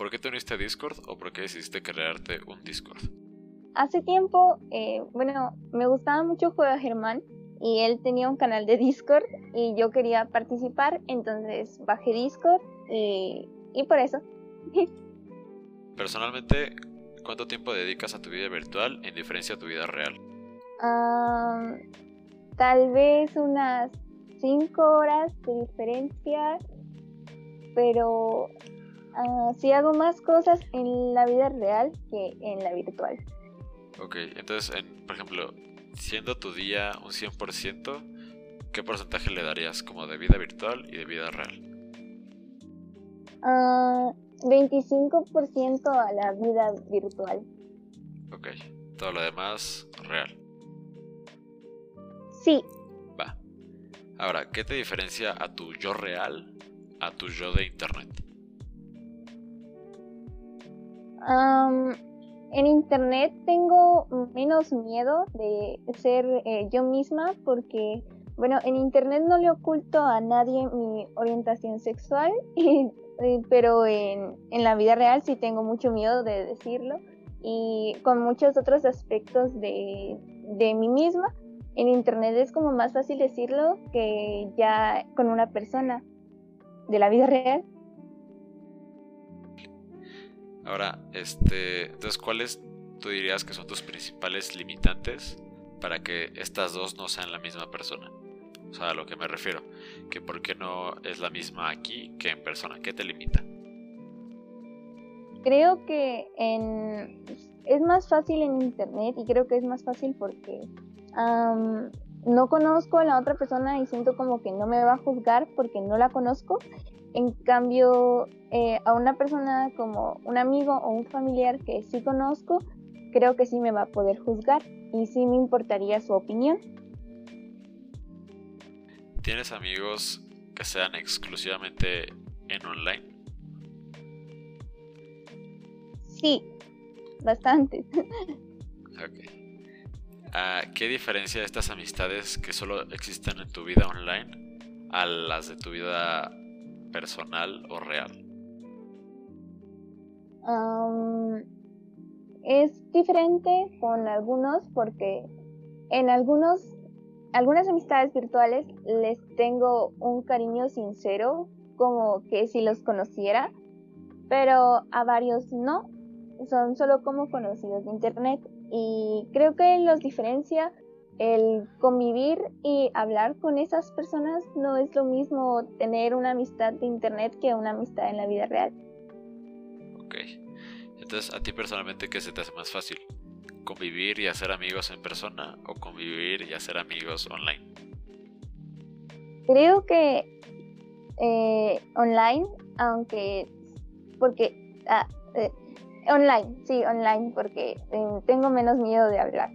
¿Por qué te uniste a Discord o por qué decidiste crearte un Discord? Hace tiempo, eh, bueno, me gustaba mucho jugar Germán y él tenía un canal de Discord y yo quería participar, entonces bajé Discord y, y por eso. Personalmente, ¿cuánto tiempo dedicas a tu vida virtual en diferencia a tu vida real? Ah, tal vez unas 5 horas de diferencia, pero uh, sí hago más cosas en la vida real que en la virtual. Ok, entonces, por ejemplo, siendo tu día un 100%, ¿qué porcentaje le darías como de vida virtual y de vida real? 25% ah, a la vida virtual. Ok, todo lo demás real. Sí. Va. Ahora, ¿qué te diferencia a tu yo real a tu yo de internet? En internet tengo menos miedo de ser eh, yo misma porque, bueno, en internet no le oculto a nadie mi orientación sexual, pero en, en la vida real sí tengo mucho miedo de decirlo y con muchos otros aspectos de, de mí misma en internet es como más fácil decirlo que ya con una persona de la vida real. Ahora, este, entonces, ¿cuáles tú dirías que son tus principales limitantes para que estas dos no sean la misma persona? O sea, a lo que me refiero, que por qué no es la misma aquí que en persona, ¿qué te limita? Creo que en, es más fácil en internet y creo que es más fácil porque no conozco a la otra persona y siento como que no me va a juzgar porque no la conozco. En cambio, eh, a una persona como un amigo o un familiar que sí conozco, creo que sí me va a poder juzgar y sí me importaría su opinión. ¿Tienes amigos que sean exclusivamente en online? Sí, bastantes. Ok. ¿Qué diferencia estas amistades que solo existen en tu vida online a las de tu vida personal o real? es diferente con algunos porque en algunos algunas amistades virtuales les tengo un cariño sincero como que si los conociera pero a varios no son solo como conocidos de internet y creo que los diferencia el convivir y hablar con esas personas no es lo mismo tener una amistad de internet que una amistad en la vida real. Ok. Entonces, ¿a ti personalmente qué se te hace más fácil? ¿Convivir y hacer amigos en persona o convivir y hacer amigos online? Creo que eh, online, aunque porque ah, eh, Online, sí, online, porque eh, tengo menos miedo de hablar.